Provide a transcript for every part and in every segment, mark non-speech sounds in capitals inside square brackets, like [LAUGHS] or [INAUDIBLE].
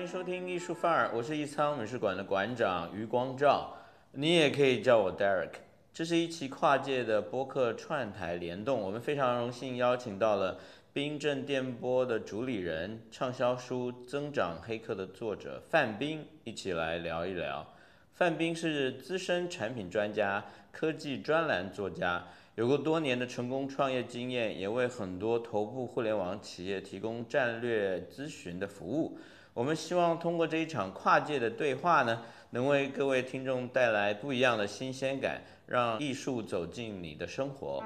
欢迎收听艺术范儿，我是艺仓美术馆的馆长余光照，你也可以叫我 Derek。这是一期跨界的播客串台联动，我们非常荣幸邀请到了冰镇电波的主理人、畅销书《增长黑客》的作者范冰，一起来聊一聊。范冰是资深产品专家、科技专栏作家，有过多年的成功创业经验，也为很多头部互联网企业提供战略咨询的服务。我们希望通过这一场跨界的对话呢，能为各位听众带来不一样的新鲜感，让艺术走进你的生活。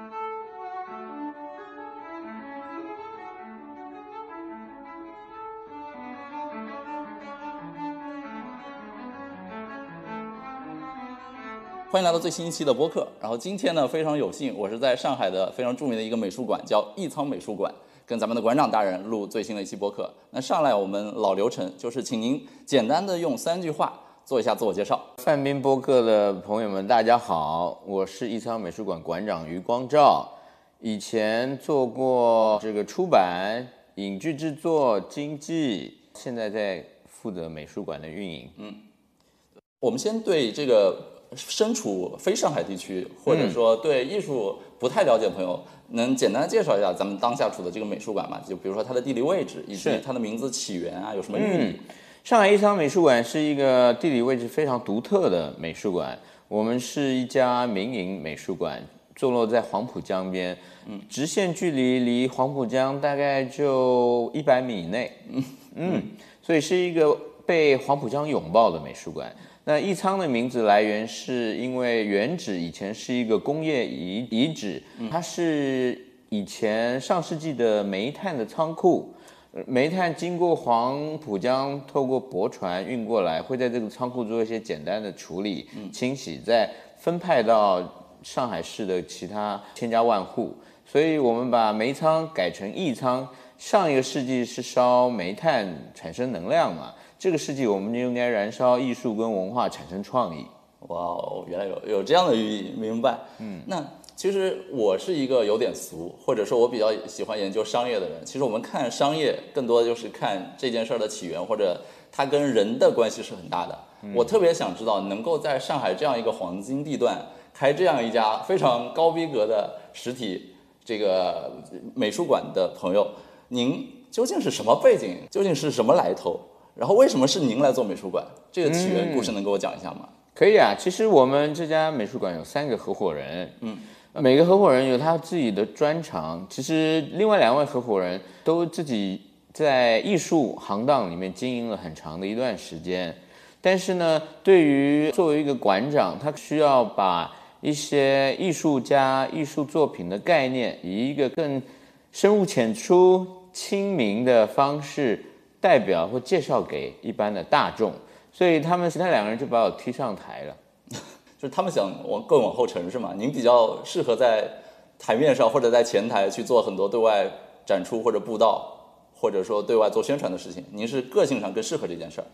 欢迎来到最新一期的播客。然后今天呢，非常有幸，我是在上海的非常著名的一个美术馆，叫艺仓美术馆，跟咱们的馆长大人录最新的一期播客。那上来我们老流程，就是请您简单的用三句话做一下自我介绍。范冰播客的朋友们，大家好，我是艺仓美术馆馆长余光照，以前做过这个出版、影剧制作、经济，现在在负责美术馆的运营。嗯，我们先对这个身处非上海地区，或者说对艺术不太了解的朋友，能简单的介绍一下咱们当下处的这个美术馆吗？就比如说它的地理位置，以及它的名字起源啊，有什么寓意？上海艺仓美术馆是一个地理位置非常独特的美术馆。我们是一家民营美术馆，坐落在黄浦江边，嗯，直线距离离黄浦江大概就一百米以内，[LAUGHS] 嗯嗯，所以是一个被黄浦江拥抱的美术馆。那艺仓的名字来源是因为原址以前是一个工业遗遗址，它是以前上世纪的煤炭的仓库。呃煤炭经过黄浦江，透过驳船运过来，会在这个仓库做一些简单的处理、清洗，再分派到上海市的其他千家万户。所以我们把煤仓改成义仓。上一个世纪是烧煤炭产生能量嘛，这个世纪我们就应该燃烧艺术跟文化产生创意。哇哦，原来有有这样的寓意，明白。嗯，那其实我是一个有点俗，或者说我比较喜欢研究商业的人。其实我们看商业，更多的就是看这件事儿的起源，或者它跟人的关系是很大的。我特别想知道，能够在上海这样一个黄金地段开这样一家非常高逼格的实体这个美术馆的朋友，您究竟是什么背景？究竟是什么来头？然后为什么是您来做美术馆？这个起源故事能给我讲一下吗？可以啊，其实我们这家美术馆有三个合伙人，嗯，每个合伙人有他自己的专长。其实另外两位合伙人都自己在艺术行当里面经营了很长的一段时间，但是呢，对于作为一个馆长，他需要把一些艺术家、艺术作品的概念，以一个更深入浅出、亲民的方式代表或介绍给一般的大众。所以他们其他两个人就把我踢上台了。[LAUGHS] 就是他们想往更往后沉是吗？您比较适合在台面上或者在前台去做很多对外展出或者布道，或者说对外做宣传的事情。您是个性上更适合这件事儿。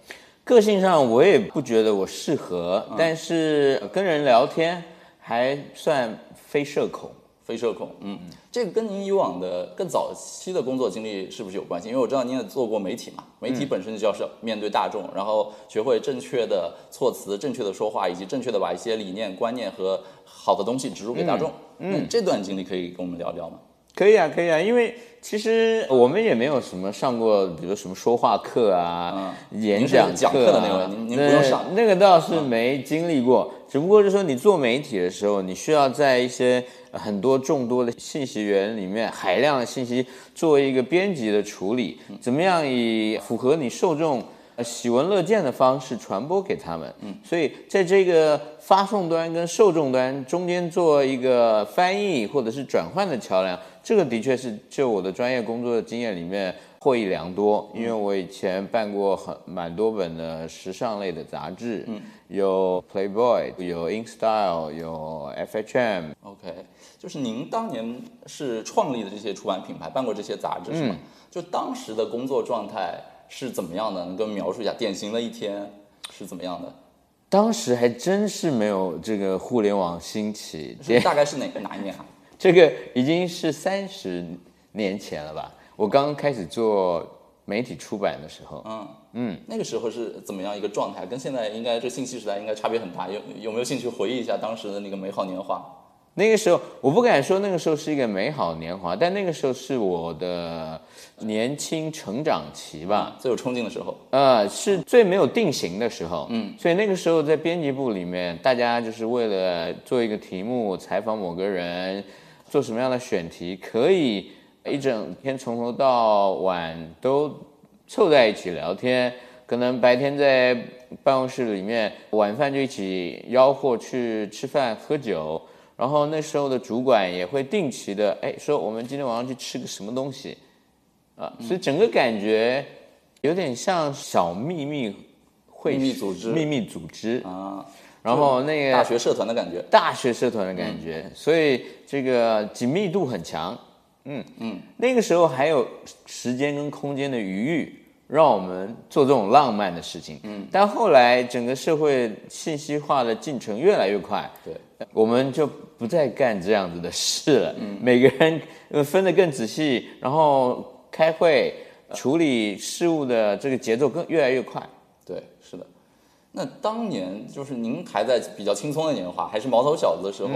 个性上我也不觉得我适合，但是跟人聊天还算非社恐。非社恐，嗯，这个跟您以往的更早期的工作经历是不是有关系？因为我知道您也做过媒体嘛，媒体本身就要是面对大众，然后学会正确的措辞、正确的说话，以及正确的把一些理念、观念和好的东西植入给大众。嗯，这段经历可以跟我们聊聊吗？可以啊，可以啊，因为其实我们也没有什么上过，比如什么说话课啊、演讲讲课的那位您您不用上那个倒是没经历过。只不过就是说，你做媒体的时候，你需要在一些呃很多众多的信息源里面，海量的信息作为一个编辑的处理，怎么样以符合你受众呃喜闻乐见的方式传播给他们。嗯，所以在这个发送端跟受众端中间做一个翻译或者是转换的桥梁，这个的确是就我的专业工作的经验里面获益良多。因为我以前办过很蛮多本的时尚类的杂志，嗯，有 Playboy，有 InStyle，有 FHM，OK，就是您当年是创立的这些出版品牌，办过这些杂志是吗？就当时的工作状态是怎么样的？能跟我描述一下典型的一天是怎么样的？当时还真是没有这个互联网兴起，是大概是哪个哪一年啊？[LAUGHS] 这个已经是三十年前了吧？我刚刚开始做媒体出版的时候，嗯嗯，那个时候是怎么样一个状态？跟现在应该这信息时代应该差别很大。有有没有兴趣回忆一下当时的那个美好年华？那个时候我不敢说那个时候是一个美好年华，但那个时候是我的年轻成长期吧，最有冲劲的时候。呃，是最没有定型的时候。嗯，所以那个时候在编辑部里面，大家就是为了做一个题目，采访某个人，做什么样的选题，可以一整天从头到晚都凑在一起聊天。可能白天在办公室里面，晚饭就一起吆喝去吃饭喝酒。然后那时候的主管也会定期的哎说我们今天晚上去吃个什么东西，啊，所以整个感觉有点像小秘密会秘密组织。秘密组织。啊，然后那个大学社团的感觉，大学社团的感觉，所以这个紧密度很强，嗯嗯，那个时候还有时间跟空间的余裕。让我们做这种浪漫的事情，嗯，但后来整个社会信息化的进程越来越快，对，我们就不再干这样子的事了。嗯，每个人呃分得更仔细，然后开会处理事务的这个节奏更越来越快。对，是的。那当年就是您还在比较轻松的年华，还是毛头小子的时候。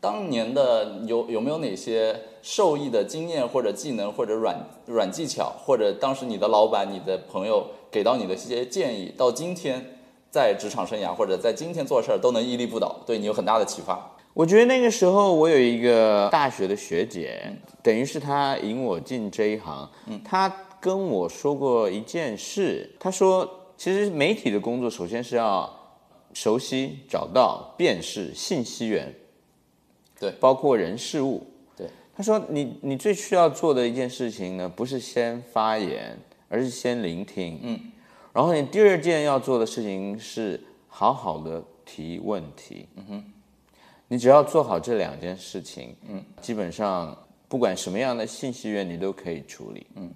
当年的有有没有哪些受益的经验或者技能或者软软技巧，或者当时你的老板、你的朋友给到你的一些建议，到今天在职场生涯或者在今天做事儿都能屹立不倒，对你有很大的启发。我觉得那个时候我有一个大学的学姐，等于是她引我进这一行。嗯，她跟我说过一件事，她说其实媒体的工作首先是要熟悉、找到、辨识信息源。对，包括人事物。对，他说你你最需要做的一件事情呢，不是先发言，而是先聆听。嗯，然后你第二件要做的事情是好好的提问题。嗯哼，你只要做好这两件事情，嗯，基本上不管什么样的信息源你都可以处理。嗯，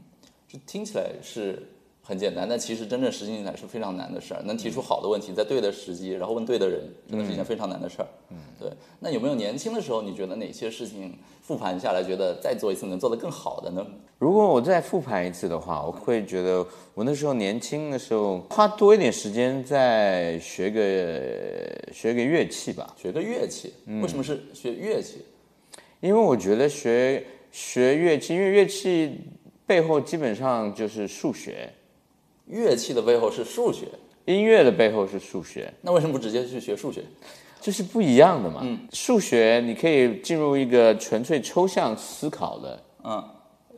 这听起来是。很简单，但其实真正实行起来是非常难的事儿。能提出好的问题，在对的时机，然后问对的人，真的是一件非常难的事儿。嗯，对。那有没有年轻的时候，你觉得哪些事情复盘下来，觉得再做一次能做得更好的呢？如果我再复盘一次的话，我会觉得我那时候年轻的时候，花多一点时间再学个学个乐器吧。学个乐器？为什么是学乐器？因为我觉得学学乐器，因为乐器背后基本上就是数学。乐器的背后是数学，音乐的背后是数学。那为什么不直接去学数学？这是不一样的嘛。嗯，数学你可以进入一个纯粹抽象思考的嗯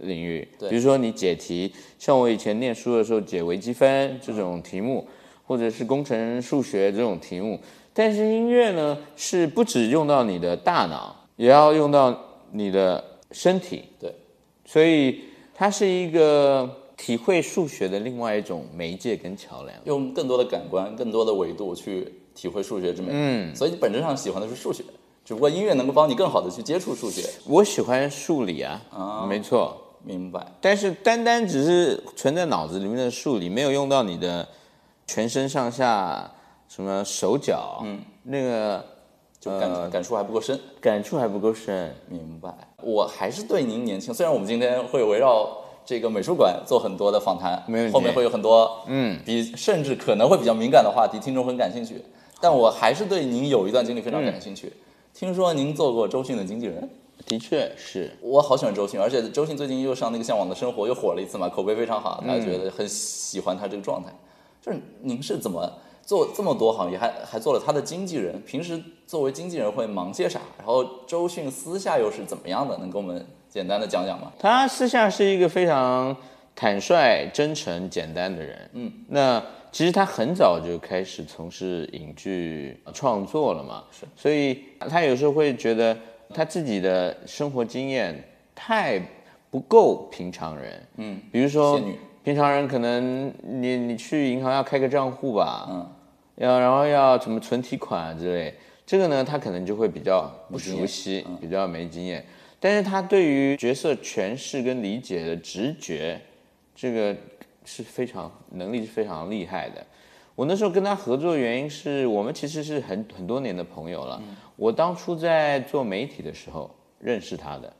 领域，对，比如说你解题，像我以前念书的时候解微积分这种题目，或者是工程数学这种题目。但是音乐呢，是不只用到你的大脑，也要用到你的身体。对，所以它是一个。体会数学的另外一种媒介跟桥梁，用更多的感官、更多的维度去体会数学之美。嗯，所以你本质上喜欢的是数学，只不过音乐能够帮你更好的去接触数学。我喜欢数理啊，啊，没错，明白。但是单单只是存在脑子里面的数理，没有用到你的全身上下，什么手脚，嗯，那个就感感触还不够深，感触还不够深。明白。我还是对您年轻，虽然我们今天会围绕。这个美术馆做很多的访谈，后面会有很多嗯，比甚至可能会比较敏感的话题，听众很感兴趣。但我还是对您有一段经历非常感兴趣。听说您做过周迅的经纪人，的确是我好喜欢周迅，而且周迅最近又上那个《向往的生活》又火了一次嘛，口碑非常好，大家觉得很喜欢他这个状态。就是您是怎么做这么多行业，还还做了他的经纪人？平时作为经纪人会忙些啥？然后周迅私下又是怎么样的？能给我们？简单的讲讲吗？他私下是一个非常坦率、真诚、简单的人。嗯，那其实他很早就开始从事影剧创作了嘛。是，所以他有时候会觉得他自己的生活经验太不够平常人。嗯，比如说，平常人可能你你去银行要开个账户吧，嗯，要然后要怎么存提款之类，这个呢他可能就会比较不熟悉，比较没经验。但是他对于角色诠释跟理解的直觉，这个是非常能力是非常厉害的。我那时候跟他合作的原因是我们其实是很很多年的朋友了。我当初在做媒体的时候认识他的，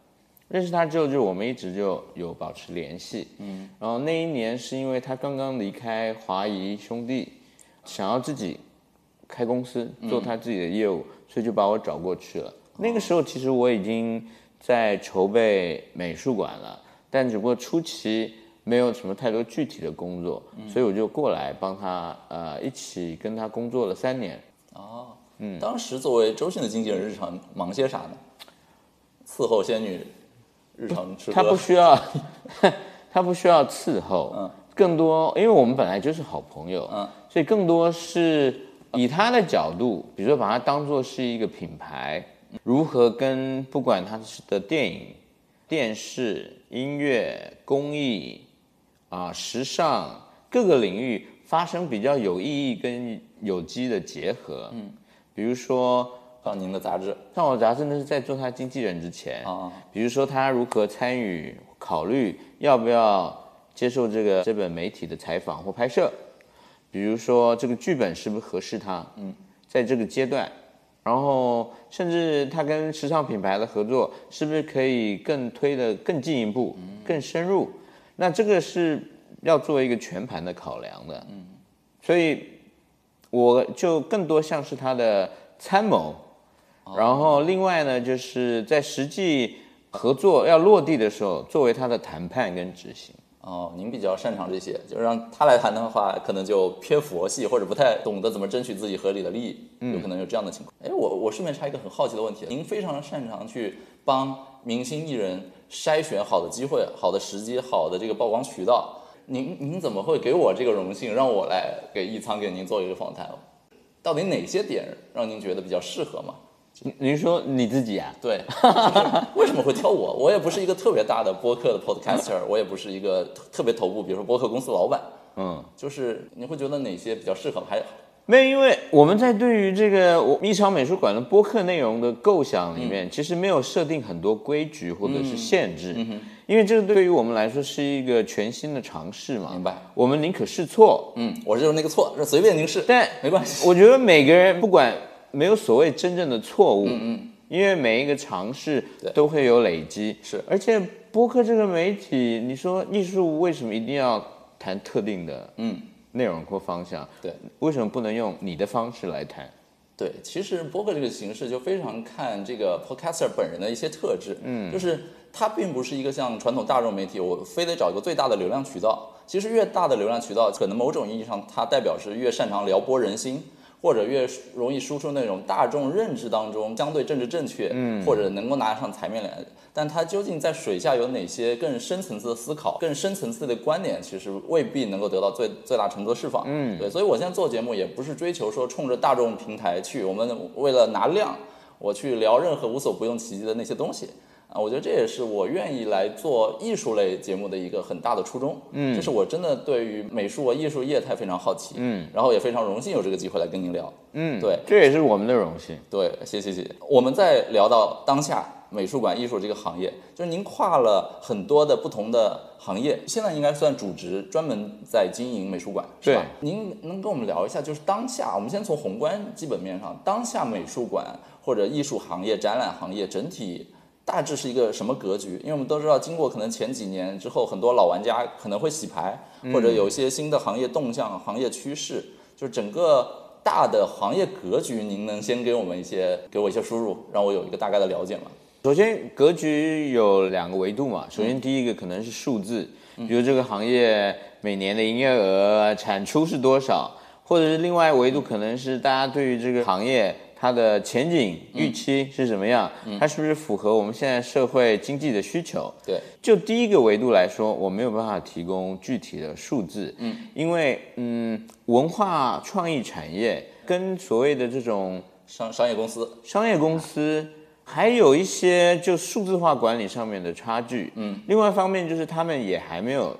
认识他之后，就我们一直就有保持联系。嗯，然后那一年是因为他刚刚离开华谊兄弟，想要自己开公司做他自己的业务，所以就把我找过去了。那个时候其实我已经在筹备美术馆了，但只不过初期没有什么太多具体的工作，所以我就过来帮他呃一起跟他工作了三年。哦，嗯，当时作为周迅的经纪人，日常忙些啥呢？伺候仙女，日常吃喝。他不需要，[LAUGHS] 他不需要伺候，嗯，更多，因为我们本来就是好朋友，嗯，所以更多是以他的角度，比如说把它当做是一个品牌，如何跟不管他的电影、电视、音乐、公益啊、时尚各个领域发生比较有意义跟有机的结合，嗯，比如说。上您的杂志，上我杂志那是在做他经纪人之前啊。比如说他如何参与考虑要不要接受这个这本媒体的采访或拍摄，比如说这个剧本是不是合适他，嗯，在这个阶段，然后甚至他跟时尚品牌的合作是不是可以更推的更进一步，更深入，那这个是要做一个全盘的考量的，嗯，所以我就更多像是他的参谋。然后另外呢，就是在实际合作要落地的时候，作为他的谈判跟执行。哦，您比较擅长这些，就是让他来谈的话，可能就偏佛系，或者不太懂得怎么争取自己合理的利益，有可能有这样的情况。哎，我我顺便插一个很好奇的问题，您非常擅长去帮明星艺人筛选好的机会、好的时机、好的这个曝光渠道，您您怎么会给我这个荣幸，让我来给易仓给您做一个访谈？到底哪些点让您觉得比较适合吗？您说你自己啊？对，为什么会挑我？我也不是一个特别大的播客的 podcaster，我也不是一个特别头部，比如说播客公司老板。嗯，就是你会觉得哪些比较适合？还没有，因为我们在对于这个我一场美术馆的播客内容的构想里面，其实没有设定很多规矩或者是限制，因为这个对于我们来说是一个全新的尝试嘛。明白。我们宁可试错。嗯，我就是那个错，随便您试，但没关系。我觉得每个人不管。没有所谓真正的错误，嗯嗯，因为每一个尝试都会有累积，是。而且播客这个媒体，你说艺术为什么一定要谈特定的嗯内容或方向？对，为什么不能用你的方式来谈？对，其实播客这个形式就非常看这个 podcaster 本人的一些特质，嗯，就是它并不是一个像传统大众媒体，我非得找一个最大的流量渠道。其实越大的流量渠道，可能某种意义上它代表是越擅长撩拨人心。或者越容易输出那种大众认知当中相对政治正确，嗯，或者能够拿上台面来，但它究竟在水下有哪些更深层次的思考、更深层次的观点，其实未必能够得到最最大程度的释放，嗯，对，所以我现在做节目也不是追求说冲着大众平台去，我们为了拿量，我去聊任何无所不用其极的那些东西。啊，我觉得这也是我愿意来做艺术类节目的一个很大的初衷。嗯，就是我真的对于美术和艺术业态非常好奇。嗯，然后也非常荣幸有这个机会来跟您聊。嗯，对，这也是我们的荣幸。对，谢谢谢谢。我们在聊到当下美术馆艺术这个行业，就是您跨了很多的不同的行业，现在应该算主职，专门在经营美术馆，是吧？您能跟我们聊一下，就是当下，我们先从宏观基本面上，当下美术馆或者艺术行业、展览行业整体。大致是一个什么格局？因为我们都知道，经过可能前几年之后，很多老玩家可能会洗牌，或者有一些新的行业动向、行业趋势，就是整个大的行业格局，您能先给我们一些，给我一些输入，让我有一个大概的了解吗？首先，格局有两个维度嘛。首先，第一个可能是数字，比如这个行业每年的营业额、产出是多少，或者是另外维度可能是大家对于这个行业。它的前景预期是什么样？它是不是符合我们现在社会经济的需求？对，就第一个维度来说，我没有办法提供具体的数字，嗯，因为嗯，文化创意产业跟所谓的这种商商业公司、商业公司还有一些就数字化管理上面的差距，嗯，另外一方面就是他们也还没有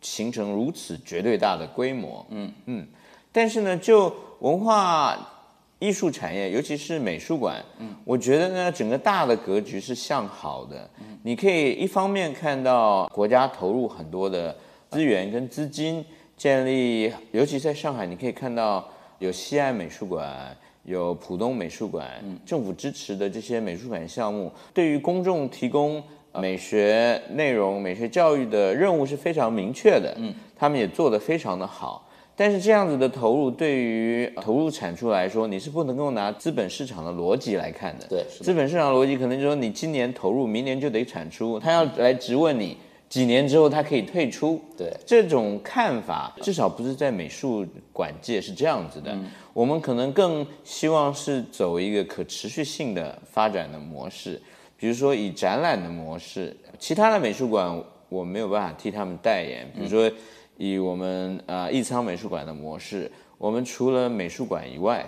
形成如此绝对大的规模，嗯嗯，但是呢，就文化。艺术产业，尤其是美术馆，嗯，我觉得呢，整个大的格局是向好的。嗯，你可以一方面看到国家投入很多的资源跟资金，建立，尤其在上海，你可以看到有西岸美术馆，有浦东美术馆，政府支持的这些美术馆项目，对于公众提供美学内容、美学教育的任务是非常明确的，嗯，他们也做得非常的好。但是这样子的投入，对于投入产出来说，你是不能够拿资本市场的逻辑来看的。对，资本市场逻辑可能就说你今年投入，明年就得产出，他要来质问你几年之后他可以退出。对，这种看法至少不是在美术馆界是这样子的。我们可能更希望是走一个可持续性的发展的模式，比如说以展览的模式，其他的美术馆我没有办法替他们代言，比如说。以我们啊艺仓美术馆的模式，我们除了美术馆以外，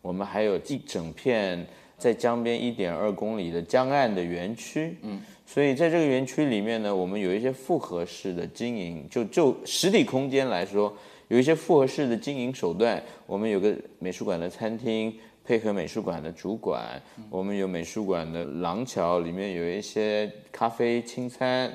我们还有一整片在江边一点二公里的江岸的园区。嗯，所以在这个园区里面呢，我们有一些复合式的经营，就就实体空间来说，有一些复合式的经营手段。我们有个美术馆的餐厅，配合美术馆的主管，我们有美术馆的廊桥，里面有一些咖啡清餐，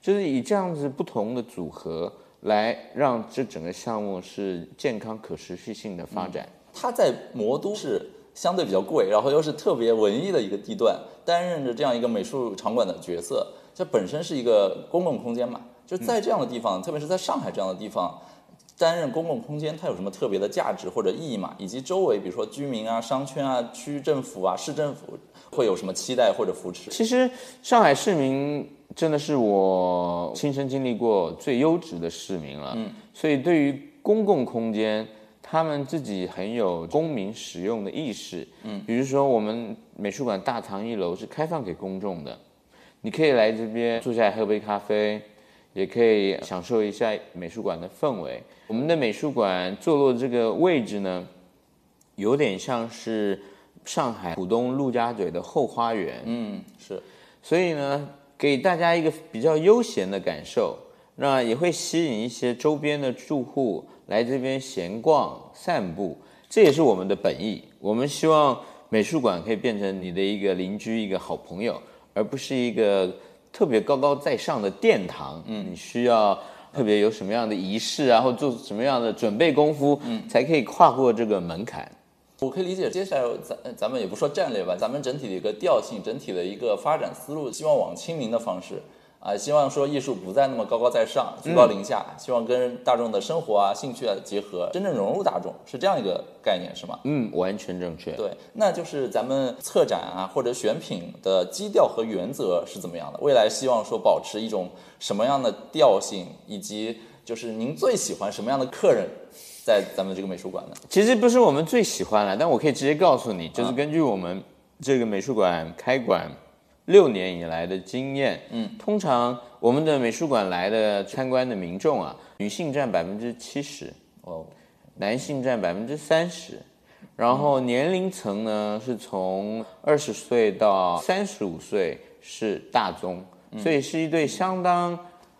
就是以这样子不同的组合。来让这整个项目是健康可持续性的发展。它在魔都是相对比较贵，然后又是特别文艺的一个地段，担任着这样一个美术场馆的角色。这本身是一个公共空间嘛，就在这样的地方，特别是在上海这样的地方，担任公共空间，它有什么特别的价值或者意义嘛？以及周围，比如说居民啊、商圈啊、区政府啊、市政府会有什么期待或者扶持？其实上海市民。真的是我亲身经历过最优质的市民了，嗯，所以对于公共空间，他们自己很有公民使用的意识，嗯，比如说我们美术馆大堂一楼是开放给公众的，你可以来这边坐下来喝杯咖啡，也可以享受一下美术馆的氛围。我们的美术馆坐落这个位置呢，有点像是上海浦东陆家嘴的后花园，嗯，是，所以呢。给大家一个比较悠闲的感受，那也会吸引一些周边的住户来这边闲逛散步，这也是我们的本意。我们希望美术馆可以变成你的一个邻居、一个好朋友，而不是一个特别高高在上的殿堂。嗯，你需要特别有什么样的仪式啊，或做什么样的准备功夫，嗯，才可以跨过这个门槛。我可以理解，接下来咱咱们也不说战略吧，咱们整体的一个调性，整体的一个发展思路，希望往亲民的方式啊，希望说艺术不再那么高高在上，居高临下，希望跟大众的生活啊、兴趣啊结合，真正融入大众，是这样一个概念，是吗？嗯，完全正确。对，那就是咱们策展啊或者选品的基调和原则是怎么样的？未来希望说保持一种什么样的调性，以及就是您最喜欢什么样的客人？在咱们这个美术馆呢，其实不是我们最喜欢了，但我可以直接告诉你，就是根据我们这个美术馆开馆六年以来的经验，嗯，通常我们的美术馆来的参观的民众啊，女性占百分之七十，哦，男性占百分之三十，然后年龄层呢是从二十岁到三十五岁是大宗，所以是一对相当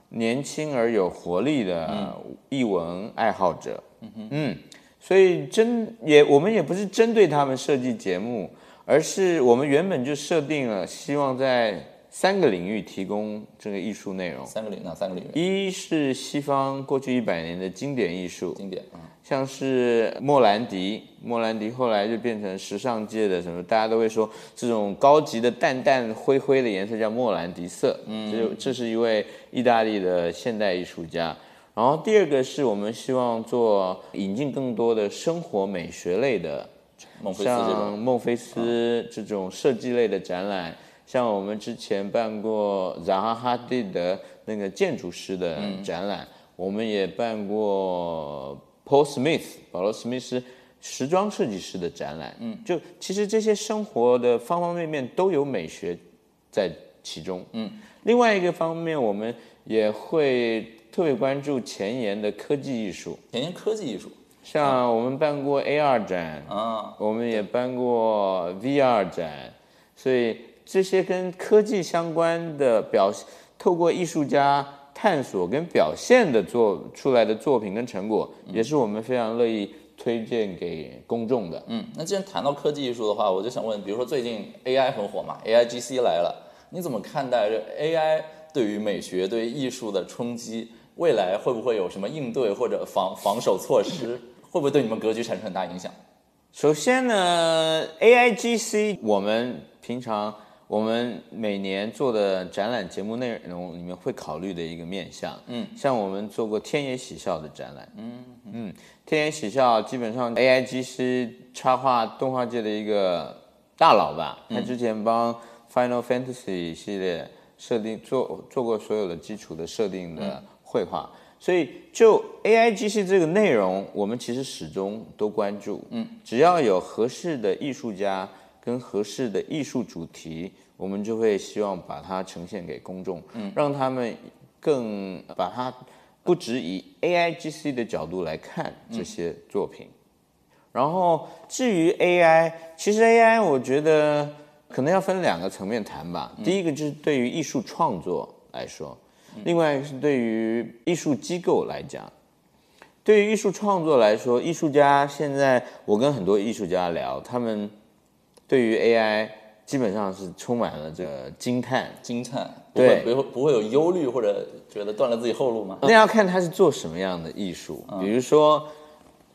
年轻而有活力的艺文爱好者。嗯，所以针也我们也不是针对他们设计节目，而是我们原本就设定了，希望在三个领域提供这个艺术内容。三个领哪三个领域？一是西方过去一百年的经典艺术，经典，像是莫兰迪，莫兰迪后来就变成时尚界的什么，大家都会说这种高级的淡淡灰灰的颜色叫莫兰迪色。嗯，这这是一位意大利的现代艺术家。然后第二个是我们希望做引进更多的生活美学类的，像孟菲斯这种设计类的展览，像我们之前办过扎哈哈蒂的那个建筑师的展览，我们也办过 Paul Smith 保罗史密斯时装设计师的展览，嗯，就其实这些生活的方方面面都有美学在其中，嗯，另外一个方面我们也会。特别关注前沿的科技艺术，前沿科技艺术，像我们办过 AR 展啊，我们也办过 VR 展，所以这些跟科技相关的表，透过艺术家探索跟表现的做出来的作品跟成果，也是我们非常乐意推荐给公众的。嗯，那既然谈到科技艺术的话，我就想问，比如说最近 AI 很火嘛，AIGC 来了，你怎么看待这 AI 对于美学、对艺术的冲击？未来会不会有什么应对或者防防守措施？会不会对你们格局产生很大影响？首先呢，A I G C 我们平常我们每年做的展览节目内容里面会考虑的一个面向。嗯，像我们做过天野喜孝的展览。嗯嗯，天野喜孝基本上 AIGC 插画动画界的一个大佬吧，他之前帮 Final Fantasy 系列设定做做过所有的基础的设定的绘画。所以，就 AIGC 这个内容，我们其实始终都关注。嗯，只要有合适的艺术家跟合适的艺术主题，我们就会希望把它呈现给公众，嗯，让他们更把它不只以 AI GC 的角度来看这些作品。然后，至于 AI，其实 AI 我觉得可能要分两个层面谈吧。第一个就是对于艺术创作来说。另外是对于艺术机构来讲，对于艺术创作来说，艺术家现在我跟很多艺术家聊，他们对于 AI 基本上是充满了这个惊叹，惊叹，对，不会不会有忧虑或者觉得断了自己后路吗？那要看他是做什么样的艺术，比如说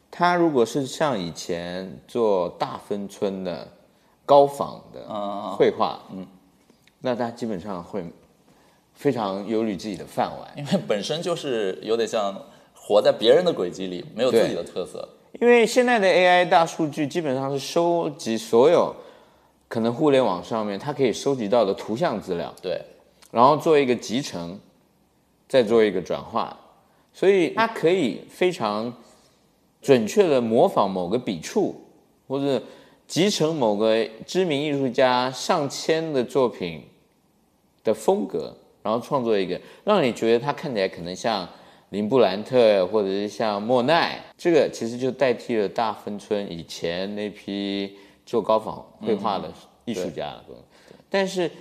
他如果是像以前做大分村的高仿的绘画，嗯，那他基本上会。非常忧虑自己的饭碗，因为本身就是有点像活在别人的轨迹里，没有自己的特色。因为现在的 AI 大数据基本上是收集所有可能互联网上面它可以收集到的图像资料，对，然后做一个集成，再做一个转化，所以它可以非常准确的模仿某个笔触，或者集成某个知名艺术家上千的作品的风格。然后创作一个让你觉得他看起来可能像林布兰特或者是像莫奈，这个其实就代替了大芬村以前那批做高仿绘画的艺术家了。但是，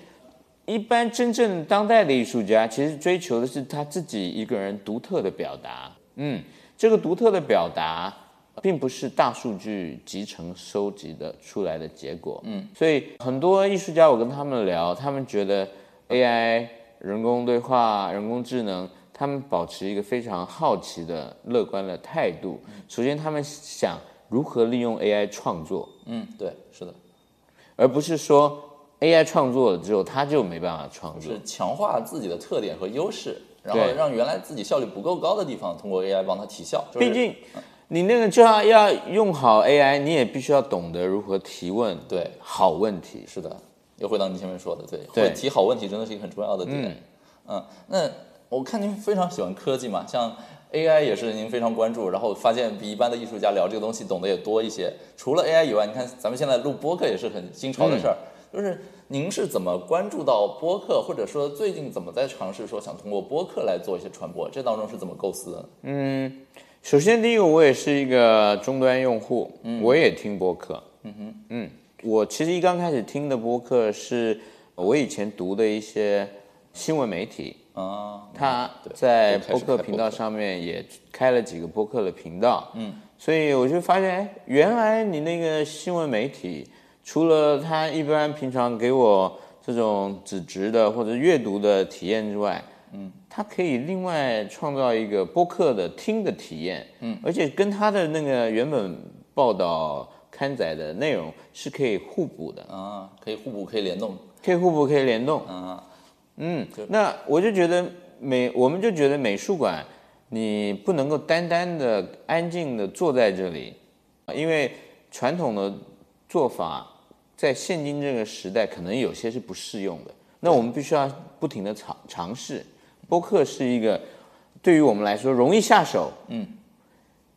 一般真正当代的艺术家其实追求的是他自己一个人独特的表达。嗯，这个独特的表达并不是大数据集成收集的出来的结果。嗯，所以很多艺术家我跟他们聊，他们觉得 AI。人工对话、人工智能，他们保持一个非常好奇的、乐观的态度。首先，他们想如何利用 AI 创作。嗯，对，是的，而不是说 AI 创作了之后，他就没办法创作。是强化自己的特点和优势，然后让原来自己效率不够高的地方，通过 AI 帮他提效。毕竟，你那个就要要用好 AI，你也必须要懂得如何提问，对，好问题。是的。又回到您前面说的，对，会提好问题真的是一个很重要的点。嗯，那我看您非常喜欢科技嘛，像 AI 也是您非常关注，然后发现比一般的艺术家聊这个东西懂得也多一些。除了 AI 以外，你看咱们现在录播客也是很新潮的事儿，就是您是怎么关注到播客，或者说最近怎么在尝试说想通过播客来做一些传播？这当中是怎么构思的？嗯，首先第一个，我也是一个终端用户，我也听播客。嗯哼，嗯。我其实一刚开始听的播客是我以前读的一些新闻媒体。啊，他在播客频道上面也开了几个播客的频道，嗯，所以我就发现，哎，原来你那个新闻媒体除了他一般平常给我这种纸质的或者阅读的体验之外，嗯，他可以另外创造一个播客的听的体验，嗯，而且跟他的那个原本报道。刊载的内容是可以互补的啊，可以互补，可以联动，可以互补，可以联动啊。嗯，那我就觉得美，我们就觉得美术馆，你不能够单单的安静的坐在这里，因为传统的做法在现今这个时代可能有些是不适用的。那我们必须要不停的尝尝试。播客是一个对于我们来说容易下手，嗯。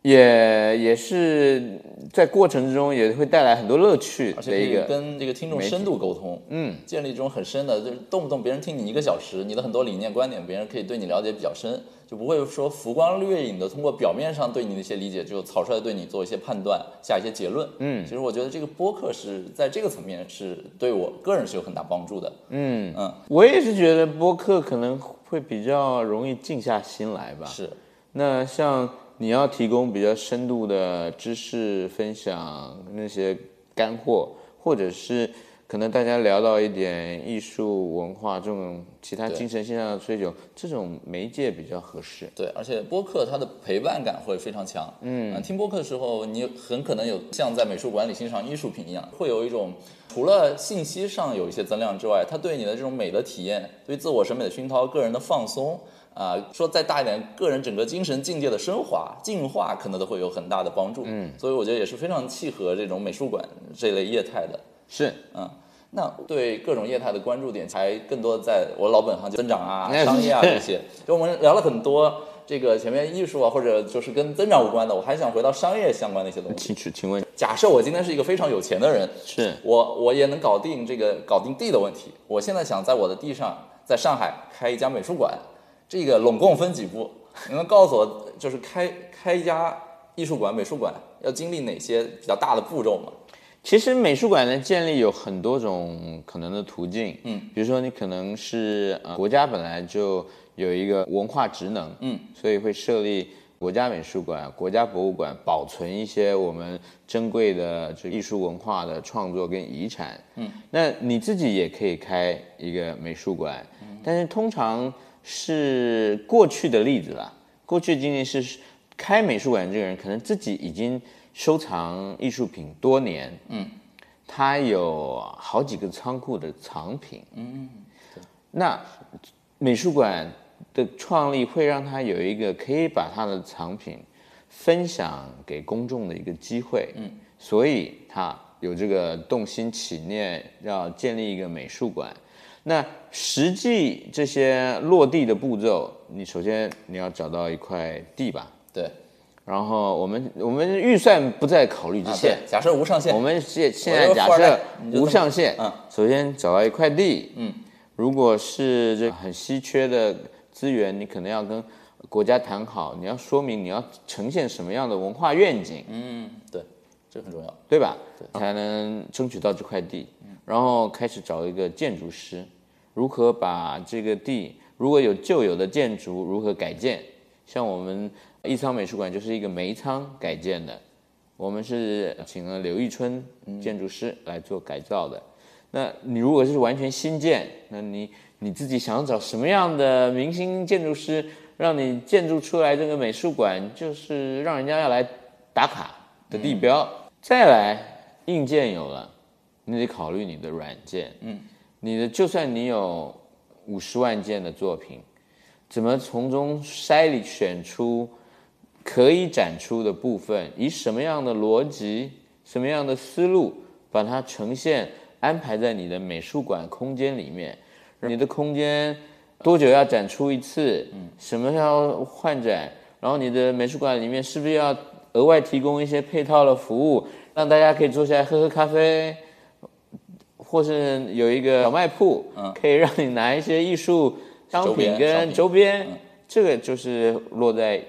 也也是在过程之中也会带来很多乐趣，而且可以跟这个听众深度沟通，嗯，建立一种很深的，就是动不动别人听你一个小时，你的很多理念观点，别人可以对你了解比较深，就不会说浮光掠影的通过表面上对你的一些理解，就草率的对你做一些判断，下一些结论，嗯，其实我觉得这个播客是在这个层面是对我个人是有很大帮助的，嗯。嗯，我也是觉得播客可能会比较容易静下心来吧，是，那像。你要提供比较深度的知识分享，那些干货，或者是可能大家聊到一点艺术文化这种其他精神现象的追求，这种媒介比较合适。对，而且播客它的陪伴感会非常强。嗯、听播客的时候，你很可能有像在美术馆里欣赏艺术品一样，会有一种除了信息上有一些增量之外，它对你的这种美的体验、对自我审美的熏陶、个人的放松。啊、说再大一点，个人整个精神境界的升华、进化，可能都会有很大的帮助。嗯，所以我觉得也是非常契合这种美术馆这类业态的。是，嗯，那对各种业态的关注点才更多在我老本行就增长啊、[LAUGHS] 哎商业啊这些。就我们聊了很多这个前面艺术啊，或者就是跟增长无关的，我还想回到商业相关的一些东西。请请问假设我今天是一个非常有钱的人，是我我也能搞定这个搞定地的问题。我现在想在我的地上，在上海开一家美术馆，这个拢共分几步？你能告诉我，就是开开一家艺术馆、美术馆要经历哪些比较大的步骤吗？其实美术馆的建立有很多种可能的途径，嗯，比如说你可能是呃国家本来就有一个文化职能，嗯，所以会设立国家美术馆、国家博物馆，保存一些我们珍贵的这艺术文化的创作跟遗产，嗯，那你自己也可以开一个美术馆，嗯但是通常是过去的例子了，过去仅仅是开美术馆这个人可能自己已经收藏艺术品多年，嗯，他有好几个仓库的藏品，嗯，那美术馆的创立会让他有一个可以把他的藏品分享给公众的一个机会，嗯，所以他有这个动心起念要建立一个美术馆。那实际这些落地的步骤，你首先你要找到一块地吧，对，然后我们我们预算不在考虑之啊，限对，，假设无上限我，们现现在假设无上限，嗯首先找到一块地，嗯，如果是这很稀缺的资源，你可能要跟国家谈好，你要说明你要呈现什么样的文化愿景，嗯，对，这很重要。对吧？才能争取到这块地，然后开始找一个建筑师，如何把这个地，如果有旧有的建筑，如何改建？像我们艺仓美术馆就是一个煤仓改建的，我们是请了刘玉春建筑师来做改造的。那你如果是完全新建，那你你自己想找什么样的明星建筑师，让你建筑出来这个美术馆，就是让人家要来打卡的地标。再来，硬件有了，你得考虑你的软件。嗯，你的就算你有五十万件的作品，怎么从中筛里选出可以展出的部分，以什么样的逻辑、什么样的思路，把它呈现安排在你的美术馆空间里面。你的空间多久要展出一次？嗯，什么要换展？然后你的美术馆里面是不是要额外提供一些配套的服务，让大家可以坐下来喝喝咖啡，或是有一个小卖铺，可以让你拿一些艺术商品跟周边，这个就是落在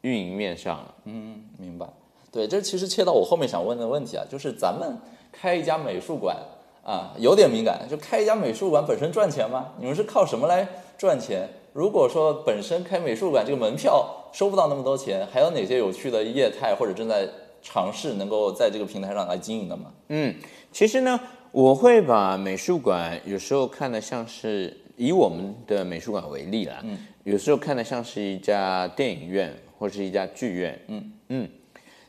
运营面上了。明白，对，这其实切到我后面想问的问题啊，就是咱们开一家美术馆啊，有点敏感，就开一家美术馆本身赚钱吗？你们是靠什么来赚钱？如果说本身开美术馆这个门票收不到那么多钱，还有哪些有趣的业态或者正在尝试能够在这个平台上来经营的吗？嗯，其实呢，我会把美术馆有时候看的像是以我们的美术馆为例啦，嗯，有时候看的像是一家电影院或是一家剧院，嗯。嗯，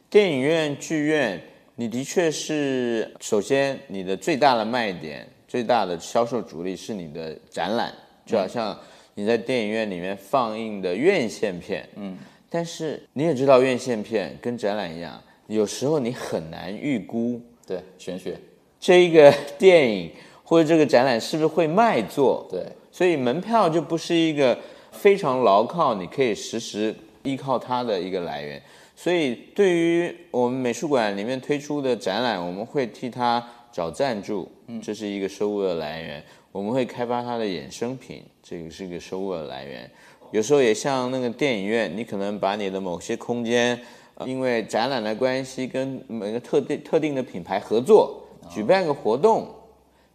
电影院、剧院，你的确是首先你的最大的卖点、最大的销售主力是你的展览，就好像你在电影院里面放映的院线片，嗯，但是你也知道院线片跟展览一样，有时候你很难预估。对，玄学，这一个 [LAUGHS] 电影或者这个展览是不是会卖座？对，所以门票就不是一个非常牢靠，你可以实时依靠它的一个来源。所以对于我们美术馆里面推出的展览，我们会替它找赞助，这是一个收入的来源。我们会开发它的衍生品，这个是一个收入的来源。有时候也像那个电影院，你可能把你的某些空间，呃因为展览的关系，跟某个特定特定的品牌合作，举办个活动，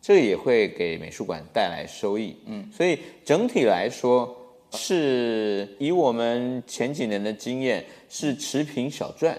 这也会给美术馆带来收益。嗯，所以整体来说，是以我们前几年的经验是持平小赚。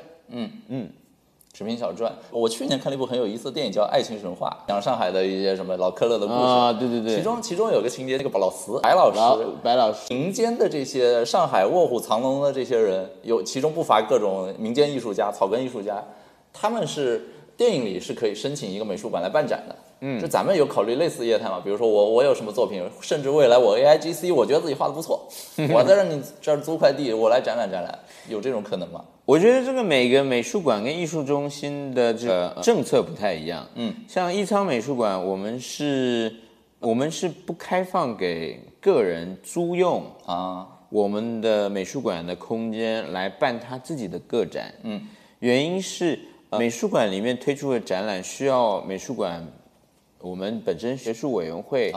《平小传》。我去年看了一部很有意思的电影，叫《爱情神话》，讲上海的一些什么老科勒的故事。啊，对对对，其中其中有个情节，那个老四白老师，白老师，民间的这些上海卧虎藏龙的这些人，有其中不乏各种民间艺术家、草根艺术家，他们是电影里是可以申请一个美术馆来办展的。嗯，就咱们有考虑类似业态吗？比如说我我有什么作品，甚至未来我 A I G C，我觉得自己画的不错，[LAUGHS] 我在让你这儿租块地，我来展览展览，有这种可能吗？我觉得这个每个美术馆跟艺术中心的这个政策不太一样。嗯，像艺仓美术馆，我们是，我们是不开放给个人租用啊，我们的美术馆的空间来办他自己的个展。嗯，原因是美术馆里面推出的展览需要美术馆。我们本身学术委员会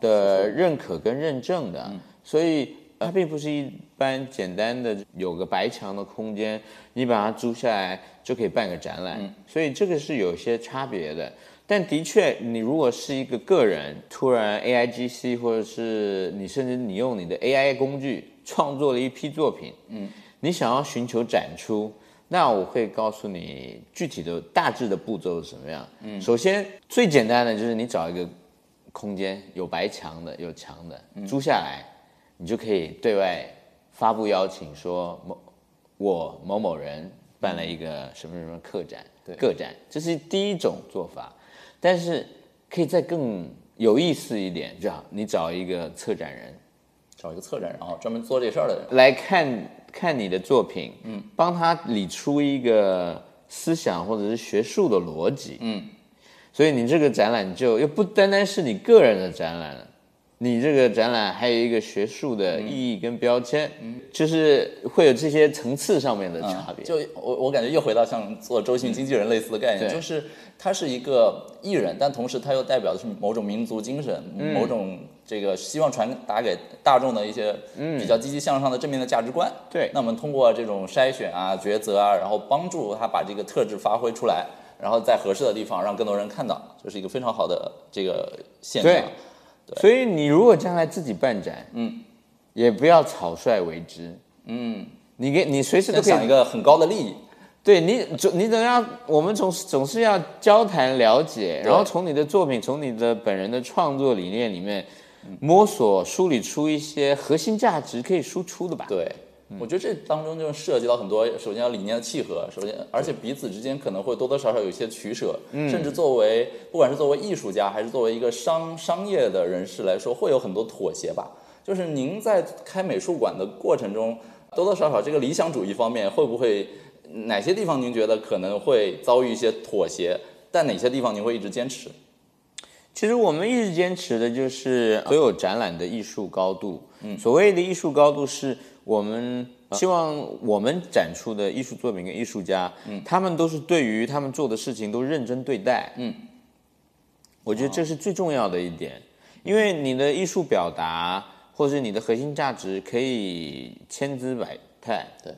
的认可跟认证的，所以它并不是一般简单的有个白墙的空间，你把它租下来就可以办个展览，所以这个是有些差别的。但的确，你如果是一个个人，突然 A I G C 或者是你甚至你用你的 A I 工具创作了一批作品，嗯，你想要寻求展出。那我会告诉你具体的大致的步骤是什么样。嗯，首先最简单的就是你找一个空间有白墙的、有墙的租下来，你就可以对外发布邀请，说某我某某人办了一个什么什么客展、个展，这是第一种做法。但是可以再更有意思一点，就好你找一个策展人，找一个策展人，然后专门做这事儿的人来看。看你的作品，嗯，帮他理出一个思想或者是学术的逻辑，嗯，所以你这个展览就又不单单是你个人的展览了，你这个展览还有一个学术的意义跟标签，嗯，就是会有这些层次上面的差别。就我我感觉又回到像做周迅经纪人类似的概念，就是他是一个艺人，但同时他又代表的是某种民族精神，某种。这个希望传达给大众的一些比较积极向上的正面的价值观。对，那我们通过这种筛选啊、抉择啊，然后帮助他把这个特质发挥出来，然后在合适的地方让更多人看到，这是一个非常好的这个现象。对，所以你如果将来自己办展，嗯，也不要草率为之，嗯，你给你随时都想一个很高的利益。对你总你总要我们总总是要交谈了解，然后从你的作品、从你的本人的创作理念里面。摸索梳理出一些核心价值可以输出的吧？对，我觉得这当中就涉及到很多，首先要理念的契合，首先而且彼此之间可能会多多少少有一些取舍，甚至作为不管是作为艺术家还是作为一个商商业的人士来说，会有很多妥协吧。就是您在开美术馆的过程中，多多少少这个理想主义方面会不会哪些地方您觉得可能会遭遇一些妥协，但哪些地方您会一直坚持？其实我们一直坚持的就是所有展览的艺术高度。嗯，所谓的艺术高度，是我们希望我们展出的艺术作品跟艺术家，嗯，他们都是对于他们做的事情都认真对待。嗯，我觉得这是最重要的一点，因为你的艺术表达或者你的核心价值可以千姿百态，对，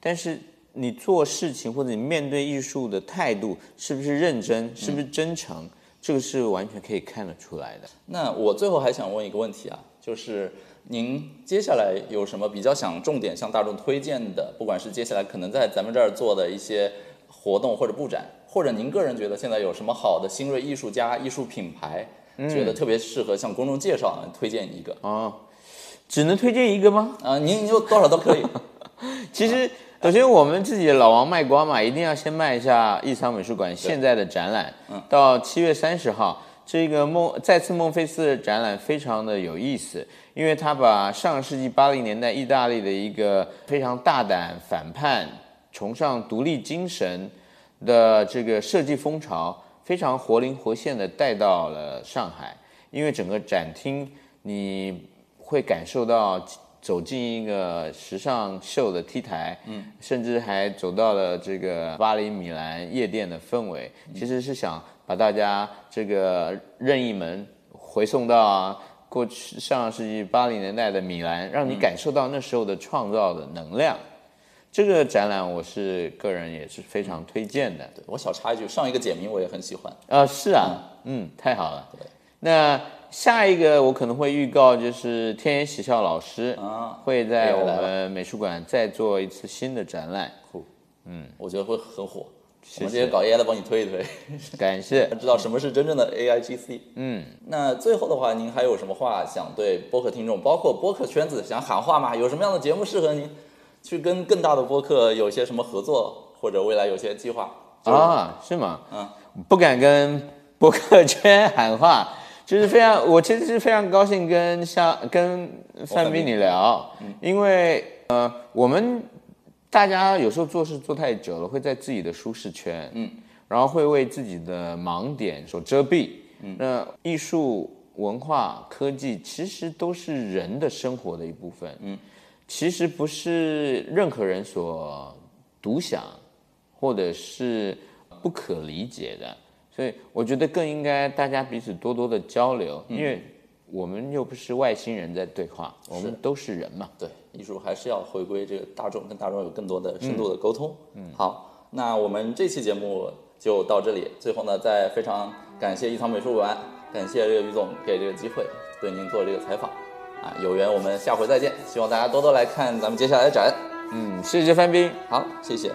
但是你做事情或者你面对艺术的态度是不是认真，是不是真诚？这个是完全可以看得出来的。那我最后还想问一个问题啊，就是您接下来有什么比较想重点向大众推荐的？不管是接下来可能在咱们这儿做的一些活动或者布展，或者您个人觉得现在有什么好的新锐艺术家、艺术品牌，觉得特别适合向公众介绍，推荐一个啊？只能推荐一个吗？啊，您就多少都可以。[LAUGHS] 其实。[LAUGHS] 首先，我们自己的老王卖瓜嘛，一定要先卖一下艺仓美术馆现在的展览。嗯，到七月三十号，这个孟再次孟菲斯的展览非常的有意思，因为他把上个世纪八零年代意大利的一个非常大胆、反叛、崇尚独立精神的这个设计风潮，非常活灵活现的带到了上海。因为整个展厅，你会感受到。走进一个时尚秀的 T 台，嗯，甚至还走到了这个巴黎、米兰夜店的氛围，其实是想把大家这个任意门回送到过去上世纪八零年代的米兰，让你感受到那时候的创造的能量。这个展览我是个人也是非常推荐的。对我小插一句，上一个简明我也很喜欢。啊，是啊，嗯，太好了。对，那。下一个我可能会预告，就是天野喜孝老师啊，会在我们美术馆再做一次新的展览。酷，嗯，我觉得会很火。我们这些搞 AI 的帮你推一推，[LAUGHS] 感谢。知道什么是真正的 AIGC。嗯，那最后的话，您还有什么话想对播客听众，包括播客圈子想喊话吗？有什么样的节目适合您去跟更大的播客有些什么合作，或者未来有些计划？啊，是吗？嗯，不敢跟播客圈喊话，就是非常，我其实是非常高兴跟像跟范斌你聊，因为呃，我们大家有时候做事做太久了，会在自己的舒适圈，嗯，然后会为自己的盲点所遮蔽，嗯，那艺术、文化、科技其实都是人的生活的一部分，嗯，其实不是任何人所独享。或者是不可理解的，所以我觉得更应该大家彼此多多的交流，因为我们又不是外星人在对话，我们都是人嘛。对，艺术还是要回归这个大众，跟大众有更多的深度的沟通。嗯，好，那我们这期节目就到这里。最后呢，再非常感谢艺藏美术馆，感谢这个于总给这个机会对您做这个采访。啊，有缘我们下回再见，希望大家多多来看咱们接下来的展。嗯，谢谢范斌，好，谢谢。